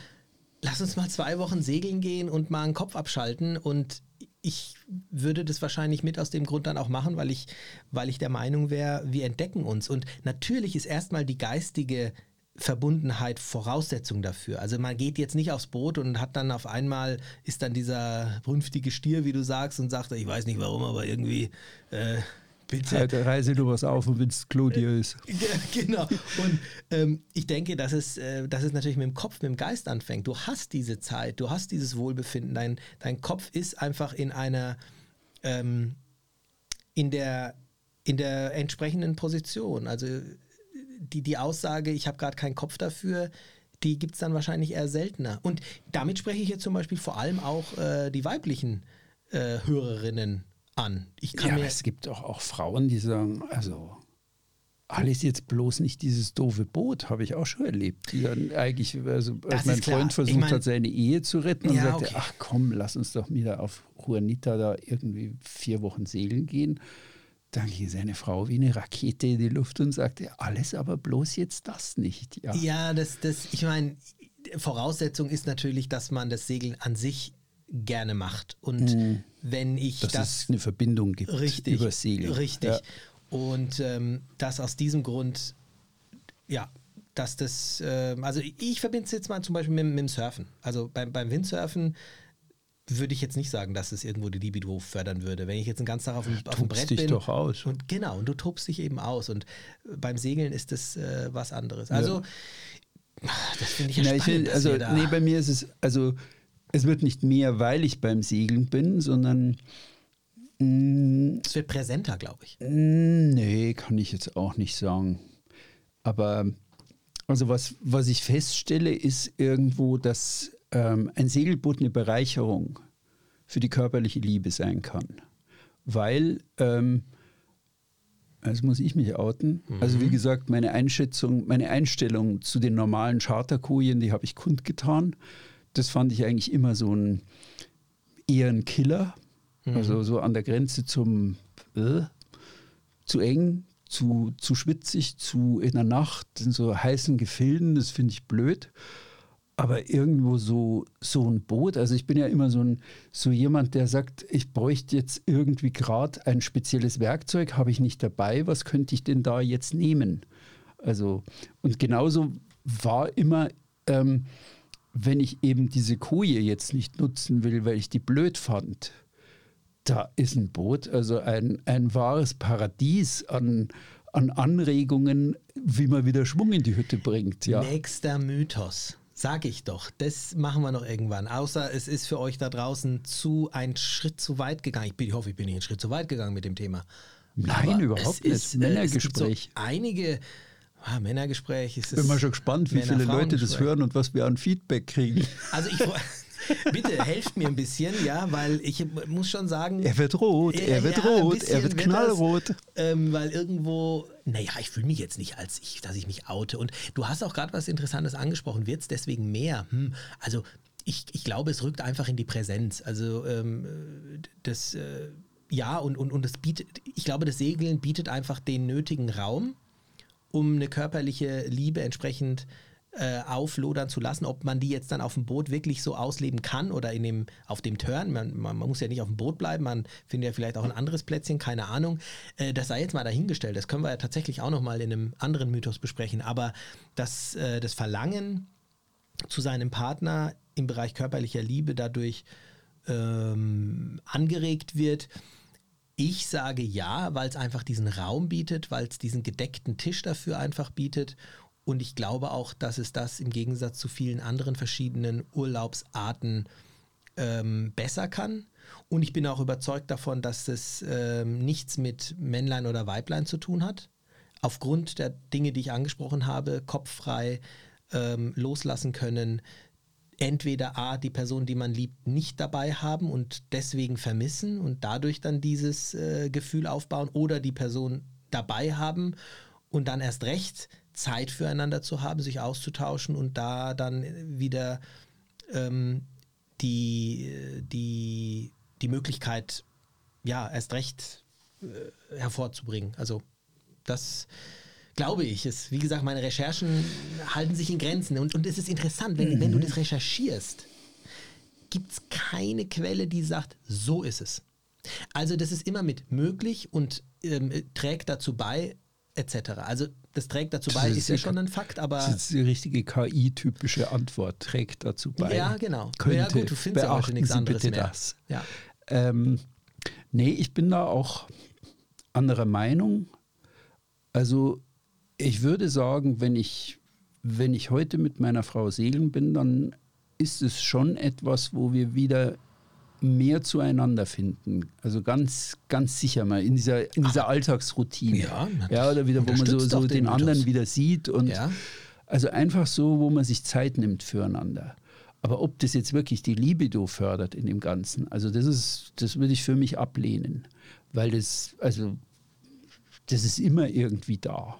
lass uns mal zwei Wochen segeln gehen und mal einen Kopf abschalten und ich würde das wahrscheinlich mit aus dem Grund dann auch machen, weil ich, weil ich der Meinung wäre, wir entdecken uns. Und natürlich ist erstmal die geistige Verbundenheit Voraussetzung dafür. Also man geht jetzt nicht aufs Boot und hat dann auf einmal, ist dann dieser brünftige Stier, wie du sagst, und sagt, ich weiß nicht warum, aber irgendwie, äh, bitte. Halt, reise du was auf und wenn es Claudia ist. [LAUGHS] Ja, genau. Und ähm, ich denke, dass es, äh, dass es natürlich mit dem Kopf, mit dem Geist anfängt. Du hast diese Zeit, du hast dieses Wohlbefinden. Dein, dein Kopf ist einfach in einer, ähm, in der, in der entsprechenden Position. Also die, die Aussage, ich habe gerade keinen Kopf dafür, die gibt es dann wahrscheinlich eher seltener. Und damit spreche ich jetzt zum Beispiel vor allem auch äh, die weiblichen äh, Hörerinnen an. Ich kann Ja, aber mir es gibt auch, auch Frauen, die sagen, also alles jetzt bloß nicht dieses doofe Boot, habe ich auch schon erlebt. Die dann eigentlich, also als mein. Freund Ich versucht mein- hat, seine Ehe zu retten und Ja, sagte, okay. ach komm, lass uns doch wieder auf Juanita da irgendwie vier Wochen segeln gehen. Dann ging seine Frau wie eine Rakete in die Luft und sagte, alles aber bloß jetzt das nicht. Ja, Ja, das, das, ich meine, Voraussetzung ist natürlich, dass man das Segeln an sich gerne macht. Und wenn ich dass das, eine Verbindung gibt richtig, über Segeln. richtig, Ja. und ähm, das aus diesem Grund, ja, dass das, ähm, also ich verbinde es jetzt mal zum Beispiel mit, mit dem Surfen. Also beim, beim Windsurfen würde ich jetzt nicht sagen, dass es irgendwo die Libido fördern würde. Wenn ich jetzt einen ganzen Tag auf dem, auf dem Tobst Brett dich bin. doch aus. Und genau, und du tobst dich eben aus. Und äh, beim Segeln ist das äh, was anderes. Also, das finde ich ja Na, ich spannend. dass also, nee, bei mir ist es, also, es wird nicht mehr, weil ich beim Segeln bin, sondern, mh, es wird präsenter, glaube ich. mh, nee, kann ich jetzt auch nicht sagen. Aber, also, was, was ich feststelle, ist irgendwo, dass ähm, ein Segelboot eine Bereicherung für die körperliche Liebe sein kann. Weil, ähm, also muss ich mich outen. Also wie gesagt, meine Einschätzung, meine Einstellung zu den normalen Charterkojen, die habe ich kundgetan. Das fand ich eigentlich immer so ein eher ein Killer. Also so an der Grenze zum äh, zu eng, zu, zu schwitzig, zu in der Nacht, in so heißen Gefilden, das finde ich blöd. aber irgendwo so, so ein Boot, also ich bin ja immer so, ein, so jemand, der sagt, ich bräuchte jetzt irgendwie gerade ein spezielles Werkzeug, habe ich nicht dabei, was könnte ich denn da jetzt nehmen? Also, und genauso war immer, ähm, wenn ich eben diese Koje jetzt nicht nutzen will, weil ich die blöd fand, da ist ein Boot, also ein, ein wahres Paradies an, an Anregungen, wie man wieder Schwung in die Hütte bringt. Ja. Nächster Mythos. Sag ich doch, das machen wir noch irgendwann. Außer es ist für euch da draußen zu ein Schritt zu weit gegangen. Ich, bin, ich hoffe, ich bin nicht einen Schritt zu weit gegangen mit dem Thema. Nein, Aber überhaupt nicht. ist, äh, Männergespräch. Es gibt so einige ah, Männergespräch. Es Bin ist mal schon gespannt, wie viele Leute das hören und was wir an Feedback kriegen. Also ich [LAUGHS] bitte helft mir ein bisschen, ja, weil ich muss schon sagen, Er wird rot, er wird ja, rot, er wird wird knallrot. Das, ähm, weil irgendwo, naja, ich fühle mich jetzt nicht als ich, dass ich mich oute. Und du hast auch gerade was Interessantes angesprochen. Wird es deswegen mehr? Hm, also ich, ich glaube, es rückt einfach in die Präsenz. Also ähm, das, äh, ja, und, und, und es bietet, ich glaube, das Segeln bietet einfach den nötigen Raum, um eine körperliche Liebe entsprechend äh, auflodern zu lassen, ob man die jetzt dann auf dem Boot wirklich so ausleben kann oder in dem, auf dem Turn. Man, man, man muss ja nicht auf dem Boot bleiben, man findet ja vielleicht auch ein anderes Plätzchen, keine Ahnung. Äh, das sei jetzt mal dahingestellt. Das können wir ja tatsächlich auch nochmal in einem anderen Mythos besprechen. Aber das, äh, das Verlangen zu seinem Partner im Bereich körperlicher Liebe dadurch ähm, angeregt wird, ich sage ja, weil es einfach diesen Raum bietet, weil es diesen gedeckten Tisch dafür einfach bietet. Und ich glaube auch, dass es das im Gegensatz zu vielen anderen verschiedenen Urlaubsarten ähm, besser kann. Und ich bin auch überzeugt davon, dass es ähm, nichts mit Männlein oder Weiblein zu tun hat. Aufgrund der Dinge, die ich angesprochen habe, kopffrei ähm, loslassen können, entweder A, die Person, die man liebt, nicht dabei haben und deswegen vermissen und dadurch dann dieses äh, Gefühl aufbauen oder die Person dabei haben und dann erst recht Zeit füreinander zu haben, sich auszutauschen und da dann wieder ähm, die, die, die Möglichkeit, ja, erst recht äh, hervorzubringen. Also das glaube ich. Es, wie gesagt, meine Recherchen halten sich in Grenzen. Und, und es ist interessant, wenn, wenn du das recherchierst, gibt es keine Quelle, die sagt, so ist es. Also das ist immer mit möglich und ähm, trägt dazu bei, etc. Also das trägt dazu bei, Das ist ja schon ein Fakt, aber... Das ist die richtige KI-typische Antwort, trägt dazu bei. Ja, genau. Könnte. Ja, gut, du findest ja wahrscheinlich nichts Sie anderes bitte mehr. das. Ja. Ähm, nee, ich bin da auch anderer Meinung. Also ich würde sagen, wenn ich, wenn ich heute mit meiner Frau segeln bin, dann ist es schon etwas, wo wir wieder mehr zueinander finden. Also ganz, ganz sicher mal in dieser, in dieser Alltagsroutine. Ja, ja, oder wieder, wo man so, so den den anderen wieder sieht und Ja. also einfach so, wo man sich Zeit nimmt füreinander. Aber ob das jetzt wirklich die Libido fördert in dem Ganzen, also das ist, das würde ich für mich ablehnen. Weil das, also, das ist immer irgendwie da.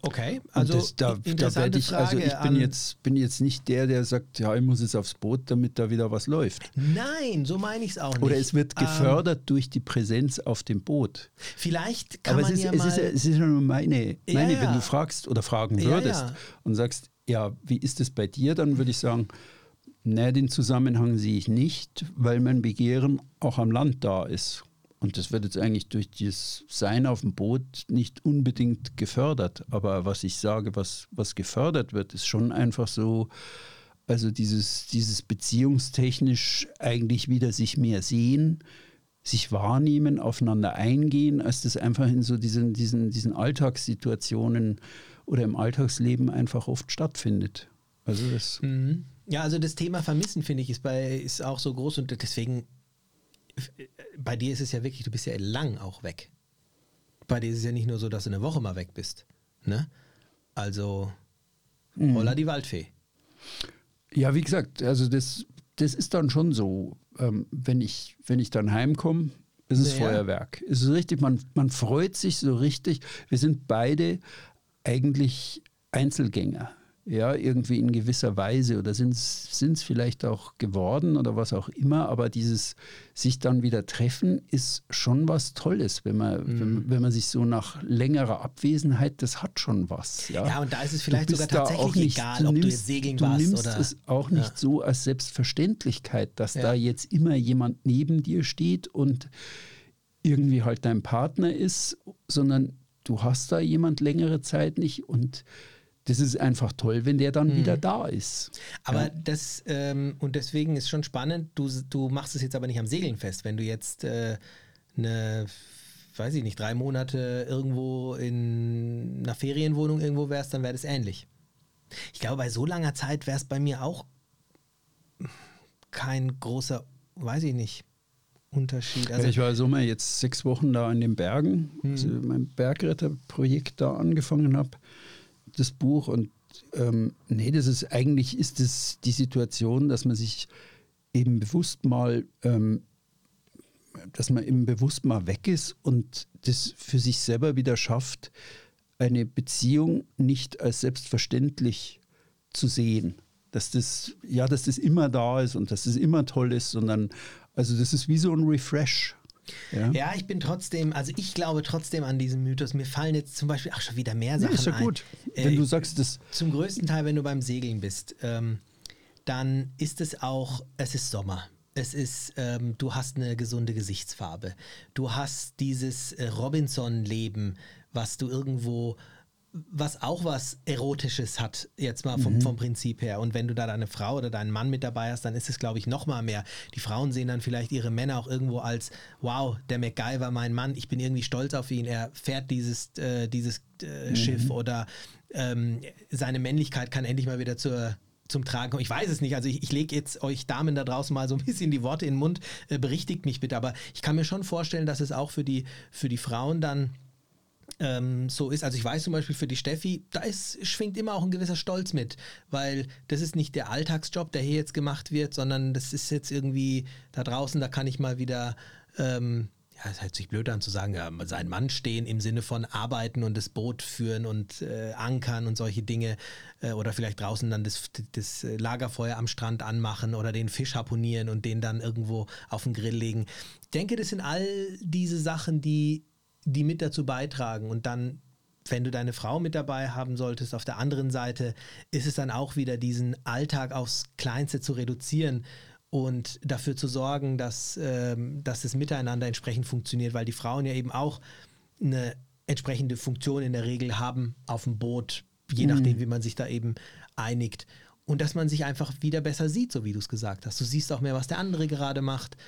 Okay, also das, da, da werde ich, also ich bin an- jetzt, bin jetzt nicht der, der sagt, ja, ich muss jetzt aufs Boot, damit da wieder was läuft. Nein, so meine ich es auch nicht. Oder es wird Ähm, gefördert durch die Präsenz auf dem Boot. vielleicht kann Aber man es ist, ja es, mal... ist, es ist ja nur meine, meine ja. wenn du fragst oder fragen würdest ja. und sagst, ja, wie ist es bei dir, dann würde ich sagen, ne, den Zusammenhang sehe ich nicht, weil mein Begehren auch am Land da ist. Und das wird jetzt eigentlich durch das Sein auf dem Boot nicht unbedingt gefördert. Aber was ich sage, was, was gefördert wird, ist schon einfach so, also dieses, dieses beziehungstechnisch eigentlich wieder sich mehr sehen, sich wahrnehmen, aufeinander eingehen, als das einfach in so diesen, diesen, diesen Alltagssituationen oder im Alltagsleben einfach oft stattfindet. Also das, Mhm. Ja, also das Thema Vermissen, finde ich, ist, bei, ist auch so groß und deswegen, bei dir ist es ja wirklich, du bist ja lang auch weg. Bei dir ist es ja nicht nur so, dass du eine Woche mal weg bist. Ne? Also, Mhm. holla die Waldfee. ja, wie gesagt, also das, das ist dann schon so, ähm, wenn, ich, wenn ich dann heimkomme, ist es Ja. Feuerwerk. Es ist richtig, man, man freut sich so richtig. Wir sind beide eigentlich Einzelgänger. Ja, irgendwie in gewisser Weise oder sind es vielleicht auch geworden oder was auch immer, aber dieses sich dann wieder treffen ist schon was Tolles, wenn man, mhm. wenn, wenn, man sich so nach längerer Abwesenheit, das hat schon was. Ja, ja und da ist es vielleicht sogar tatsächlich nicht, egal, ob nimmst, du jetzt segeln du warst nimmst oder. es auch nicht ja. so als Selbstverständlichkeit, dass ja. da jetzt immer jemand neben dir steht und irgendwie halt dein Partner ist, sondern du hast da jemand längere Zeit nicht und das ist einfach toll, wenn der dann mhm. wieder da ist. Aber ja. das, ähm, und deswegen ist schon spannend, du, du machst es jetzt aber nicht am Segeln fest. Wenn du jetzt äh, eine, weiß ich nicht, drei Monate irgendwo in einer Ferienwohnung irgendwo wärst, dann wäre das ähnlich. Ich glaube, bei so langer Zeit wäre es bei mir auch kein großer, weiß ich nicht, Unterschied. Also ich war Sommer jetzt sechs Wochen da in den Bergen, mhm. also mein Bergretterprojekt da angefangen habe das Buch und ähm, nee, das ist eigentlich ist es die Situation, dass man sich eben bewusst mal, ähm, dass man eben bewusst mal weg ist und das für sich selber wieder schafft, eine Beziehung nicht als selbstverständlich zu sehen. Dass das, ja, dass das immer da ist und dass das immer toll ist, sondern also das ist wie so ein Refresh. Ja. ja. ich bin trotzdem, also ich glaube trotzdem an diesen Mythos. Mir fallen jetzt zum Beispiel auch schon wieder mehr Sachen ja, ist ja gut. Ein. Wenn äh, du sagst, das. Zum größten Teil, wenn du beim Segeln bist, ähm, dann ist es auch, es ist Sommer. Es ist, ähm, du hast eine gesunde Gesichtsfarbe. Du hast dieses äh, Robinson-Leben, was du irgendwo was auch was Erotisches hat, jetzt mal vom, mhm. vom Prinzip her. Und wenn du da deine Frau oder deinen Mann mit dabei hast, dann ist es, glaube ich, noch mal mehr. Die Frauen sehen dann vielleicht ihre Männer auch irgendwo als, wow, der MacGyver, mein Mann, ich bin irgendwie stolz auf ihn, er fährt dieses, äh, dieses äh, mhm. Schiff oder ähm, seine Männlichkeit kann endlich mal wieder zur, zum Tragen kommen. Ich weiß es nicht. Also ich, ich lege jetzt euch Damen da draußen mal so ein bisschen die Worte in den Mund. Äh, berichtigt mich bitte. Aber ich kann mir schon vorstellen, dass es auch für die, für die Frauen dann ähm, so ist. Also ich weiß zum Beispiel für die Steffi, da ist, schwingt immer auch ein gewisser Stolz mit, weil das ist nicht der Alltagsjob, der hier jetzt gemacht wird, sondern das ist jetzt irgendwie da draußen, da kann ich mal wieder, ähm, ja, es hört sich blöd an zu sagen, ja, sein Mann stehen im Sinne von arbeiten und das Boot führen und äh, ankern und solche Dinge äh, oder vielleicht draußen dann das, das Lagerfeuer am Strand anmachen oder den Fisch harponieren und den dann irgendwo auf den Grill legen. Ich denke, das sind all diese Sachen, die die mit dazu beitragen. Und dann, wenn du deine Frau mit dabei haben solltest, auf der anderen Seite ist es dann auch wieder diesen Alltag aufs Kleinste zu reduzieren und dafür zu sorgen, dass, ähm, dass das Miteinander entsprechend funktioniert, weil die Frauen ja eben auch eine entsprechende Funktion in der Regel haben auf dem Boot, je mhm. nachdem, wie man sich da eben einigt. Und dass man sich einfach wieder besser sieht, so wie du es gesagt hast. Du siehst auch mehr, was der andere gerade macht.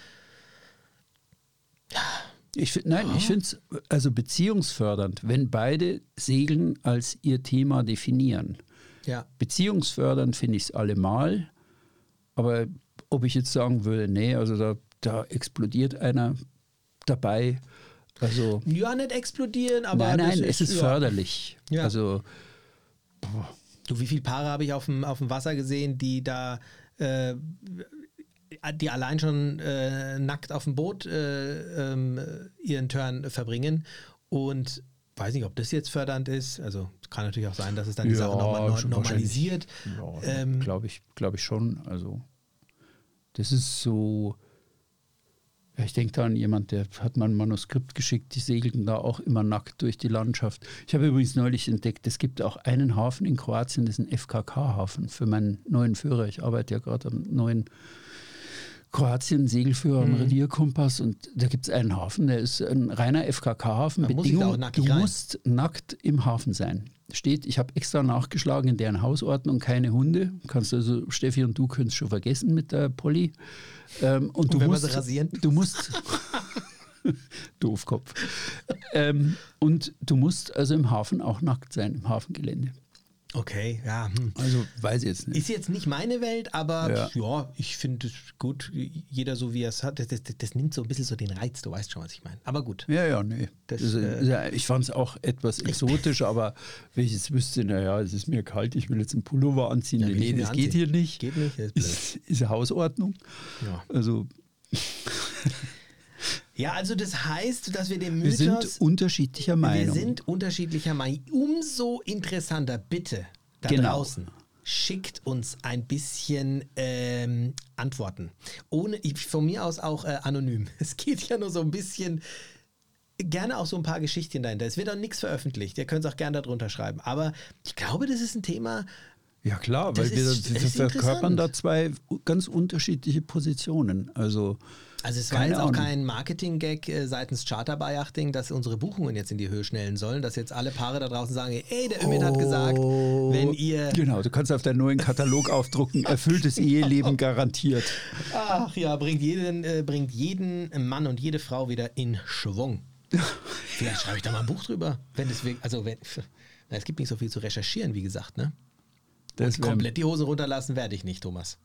Ich find, nein, oh. ich finde es also beziehungsfördernd, wenn beide Segeln als ihr Thema definieren. Ja. Beziehungsfördernd finde ich es allemal, aber ob ich jetzt sagen würde, nee, also da, da explodiert einer dabei. Also, ja, nicht explodieren, aber. Nein, nein, es ist, ist förderlich. Ja. Also. Boah. Du, wie viele Paare habe ich auf dem, auf dem Wasser gesehen, die da äh, die allein schon äh, nackt auf dem Boot äh, ähm, ihren Turn verbringen und weiß nicht, ob das jetzt fördernd ist. Also kann natürlich auch sein, dass es dann die ja, Sache nochmal normalisiert. Ja, ähm, glaube ich, glaube ich schon. Also das ist so. Ich denke da an jemand, der hat mal ein Manuskript geschickt, die segelten da auch immer nackt durch die Landschaft. Ich habe übrigens neulich entdeckt, es gibt auch einen Hafen in Kroatien, das ist ein FKK-Hafen für meinen neuen Führer. Ich arbeite ja gerade am neuen Kroatien, Segelführer mhm. am Revierkompass und da gibt es einen Hafen, der ist ein reiner FKK-Hafen. Bedingung, du rein. musst nackt im Hafen sein. Steht, ich habe extra nachgeschlagen in deren Hausordnung, keine Hunde. Kannst also, Steffi und du können es schon vergessen mit der Polly. Ähm, und, und, du musst, rasieren? Du musst. [LAUGHS] Doofkopf. ähm, und du musst also im Hafen auch nackt sein, im Hafengelände. Okay, ja. Hm. Also weiß ich jetzt nicht. Ist jetzt nicht meine Welt, aber ja, ja ich finde es gut, jeder so wie er es hat. Das, das, das, nimmt so ein bisschen so den Reiz, du weißt schon, was ich meine. Aber gut. Ja, ja, nee. Das, das, äh, ja, ich fand es auch etwas exotisch, aber wenn ich jetzt wüsste, naja, es ist mir kalt, ich will jetzt einen Pullover anziehen. Ja, nee, das anziehen. geht hier nicht. Geht nicht, ist, ist, ist Hausordnung. Ja. Also. Ja, also das heißt, dass wir dem Mythos... Wir sind unterschiedlicher Meinung. Wir sind unterschiedlicher Meinung. Umso interessanter, bitte, da genau. draußen. schickt uns ein bisschen ähm, Antworten. Ohne, von mir aus auch äh, anonym. [LAUGHS] Es geht ja nur so ein bisschen gerne auch so ein paar Geschichten dahinter. Es wird auch nichts veröffentlicht. Ihr könnt es auch gerne darunter schreiben. Aber ich glaube, das ist ein Thema. Ja klar, weil wir ist- wir ist verkörpern da zwei ganz unterschiedliche Positionen. Also Also es war Keine jetzt auch kein Marketing-Gag äh, seitens Charterbayachting, dass unsere Buchungen jetzt in die Höhe schnellen sollen, dass jetzt alle Paare da draußen sagen, ey, der Ümit hat gesagt, wenn ihr... Genau, du kannst auf deinen neuen Katalog aufdrucken, erfülltes [LAUGHS] Eheleben garantiert. Ach ja, bringt jeden, äh, bringt jeden Mann und jede Frau wieder in Schwung. [LAUGHS] Vielleicht schreibe ich da mal ein Buch drüber. Wenn es wirklich, also wenn, na, es gibt nicht so viel zu recherchieren, wie gesagt, ne? Das Komplett die Hosen runterlassen werde ich nicht, Thomas.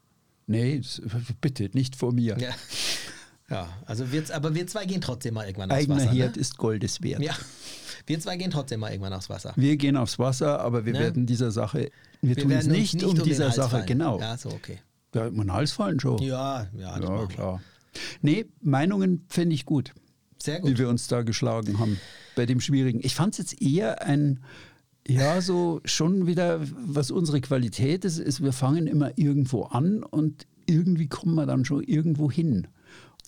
Nee, das- bitte, nicht vor mir. Ja, [LAUGHS] ja also wir, aber wir zwei gehen trotzdem mal irgendwann aufs Eigener Wasser. Herd ne? ist Goldes wert. Ja, wir zwei gehen trotzdem mal irgendwann aufs Wasser. Wir gehen aufs Wasser, aber wir Ne? werden dieser Sache, wir, tun es uns nicht, um den dieser Sache, fallen. genau. Ja, so, okay. Ja, um den Hals fallen schon. Ja, ja, Ja, wir. klar. Nee, Meinungen fände ich gut, Sehr wie gut. wir uns da geschlagen haben bei dem Schwierigen. Ich fand es jetzt eher ein, ja, so schon wieder, was unsere Qualität ist, ist, wir fangen immer irgendwo an und irgendwie kommen wir dann schon irgendwo hin.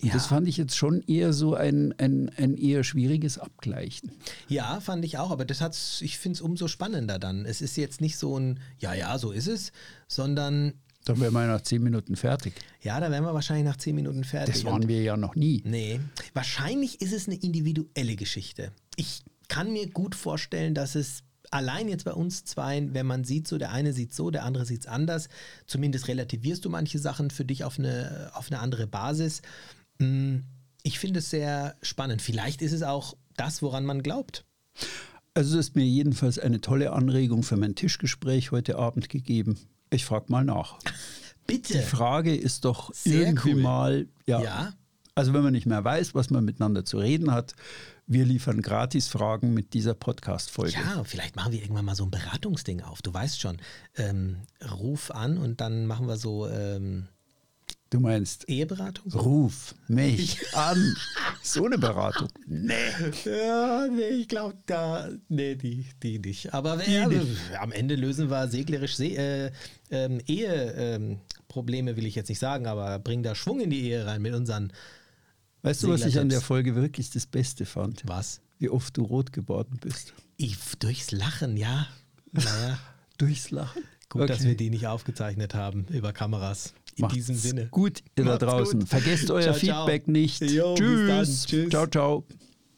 Ja. das fand ich jetzt schon eher so ein, ein, ein eher schwieriges Abgleichen. Ja, fand ich auch, aber das hat's, ich finde es umso spannender dann. Es ist jetzt nicht so ein, ja, ja, so ist es, sondern, Dann wären wir nach zehn Minuten fertig. ja, da wären wir wahrscheinlich nach zehn Minuten fertig. Das waren wir ja noch nie. Nee, wahrscheinlich ist es eine individuelle Geschichte. Ich kann mir gut vorstellen, dass es allein jetzt bei uns zweien, wenn man sieht, so der eine sieht so, der andere sieht es anders, zumindest relativierst du manche Sachen für dich auf eine, auf eine andere Basis. Mm, Ich finde es sehr spannend. Vielleicht ist es auch das, woran man glaubt. Also es ist mir jedenfalls eine tolle Anregung für mein Tischgespräch heute Abend gegeben. Ich frage mal nach. [LAUGHS] Bitte. Die Frage ist doch Sehr irgendwie cool. mal, ja, Ja. Also wenn man nicht mehr weiß, was man miteinander zu reden hat, wir liefern Gratis-Fragen mit dieser Podcast-Folge. Ja, vielleicht machen wir irgendwann mal so ein Beratungsding auf. Du weißt schon, ähm, ruf an und dann machen wir so ähm, Du meinst, Eheberatung. Ruf mich an. So eine Beratung. [LAUGHS] Nee. Ja, nee, ich glaube, da, nee, die, die nicht. Aber Die ja, nicht. am Ende lösen wir seglerisch See, äh, ähm, Eheprobleme, ähm, Probleme will ich jetzt nicht sagen, aber bringen da Schwung in die Ehe rein mit unseren, Weißt du, was ich an der. Folge wirklich das Beste fand? was? Wie oft du rot geworden bist. Ich, durchs Lachen, ja. [LAUGHS] Naja, Durchs Lachen. gut, dass Okay. wir die nicht aufgezeichnet haben über Kameras. In Macht's diesem Sinne. Gut, ihr da draußen. gut. Vergesst euer Ciao, ciao. Feedback nicht. Jo. Tschüss. Tschüss. Ciao, ciao.